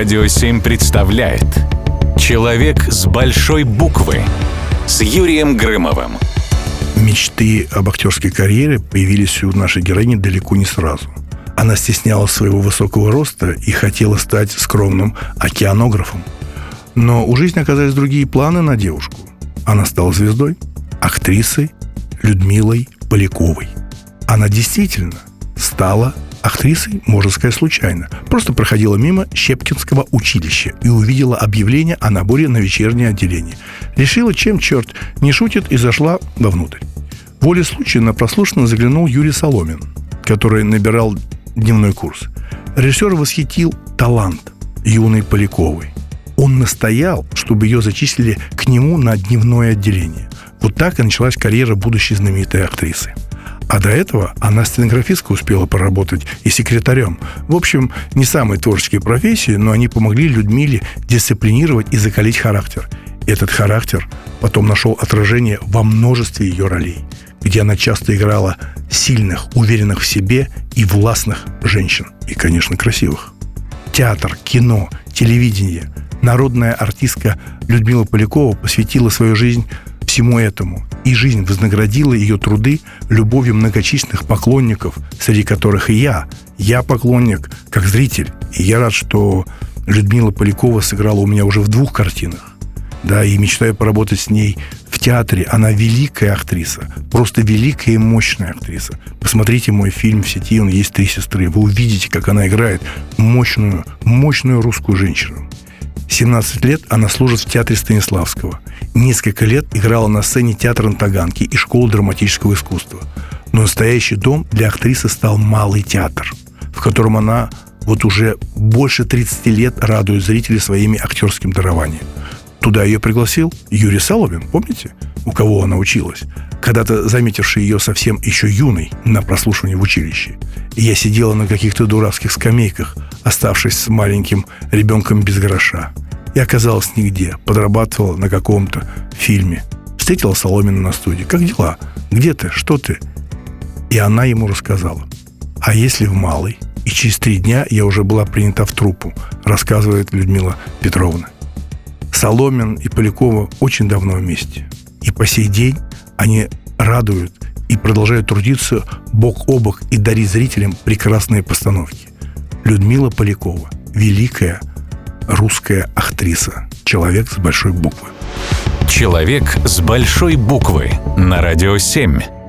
Радио 7 представляет Человек с большой буквы с Юрием Грымовым. Мечты об актерской карьере появились у нашей героини далеко не сразу. Она стеснялась своего высокого роста и хотела стать скромным океанографом. Но у жизни оказались другие планы на девушку. Она стала звездой, актрисой Людмилой Поляковой. Она действительно стала актрисой, можно сказать, случайно. Просто проходила мимо Щепкинского училища и увидела объявление о наборе на вечернее отделение. Решила, чем черт не шутит, и зашла вовнутрь. Воле случая на прослушанно заглянул Юрий Соломин, который набирал дневной курс. Режиссер восхитил талант юной Поляковой. Он настоял, чтобы ее зачислили к нему на дневное отделение. Вот так и началась карьера будущей знаменитой актрисы. А до этого она стенографисткой успела поработать и секретарем. В общем, не самые творческие профессии, но они помогли Людмиле дисциплинировать и закалить характер. Этот характер потом нашел отражение во множестве ее ролей, где она часто играла сильных, уверенных в себе и властных женщин. И, конечно, красивых. Театр, кино, телевидение. Народная артистка Людмила Полякова посвятила свою жизнь всему этому и жизнь вознаградила ее труды любовью многочисленных поклонников, среди которых и я. Я поклонник, как зритель. И я рад, что Людмила Полякова сыграла у меня уже в двух картинах. Да, и мечтаю поработать с ней в театре. Она великая актриса. Просто великая и мощная актриса. Посмотрите мой фильм в сети, он есть «Три сестры». Вы увидите, как она играет мощную, мощную русскую женщину. 17 лет она служит в театре Станиславского. Несколько лет играла на сцене театра на Таганке и школы драматического искусства. Но настоящий дом для актрисы стал Малый театр, в котором она вот уже больше 30 лет радует зрителей своими актерским дарованием. Туда ее пригласил Юрий Соломин, помните, у кого она училась? Когда-то заметивший ее совсем еще юной на прослушивании в училище. И я сидела на каких-то дурацких скамейках, оставшись с маленьким ребенком без гроша и оказалась нигде, подрабатывала на каком-то фильме. Встретила Соломина на студии. «Как дела? Где ты? Что ты?» И она ему рассказала. «А если в Малой?» И через три дня я уже была принята в труппу, рассказывает Людмила Петровна. Соломин и Полякова очень давно вместе. И по сей день они радуют и продолжают трудиться бок о бок и дарить зрителям прекрасные постановки. Людмила Полякова, великая русская актриса. Человек с большой буквы. Человек с большой буквы на радио 7.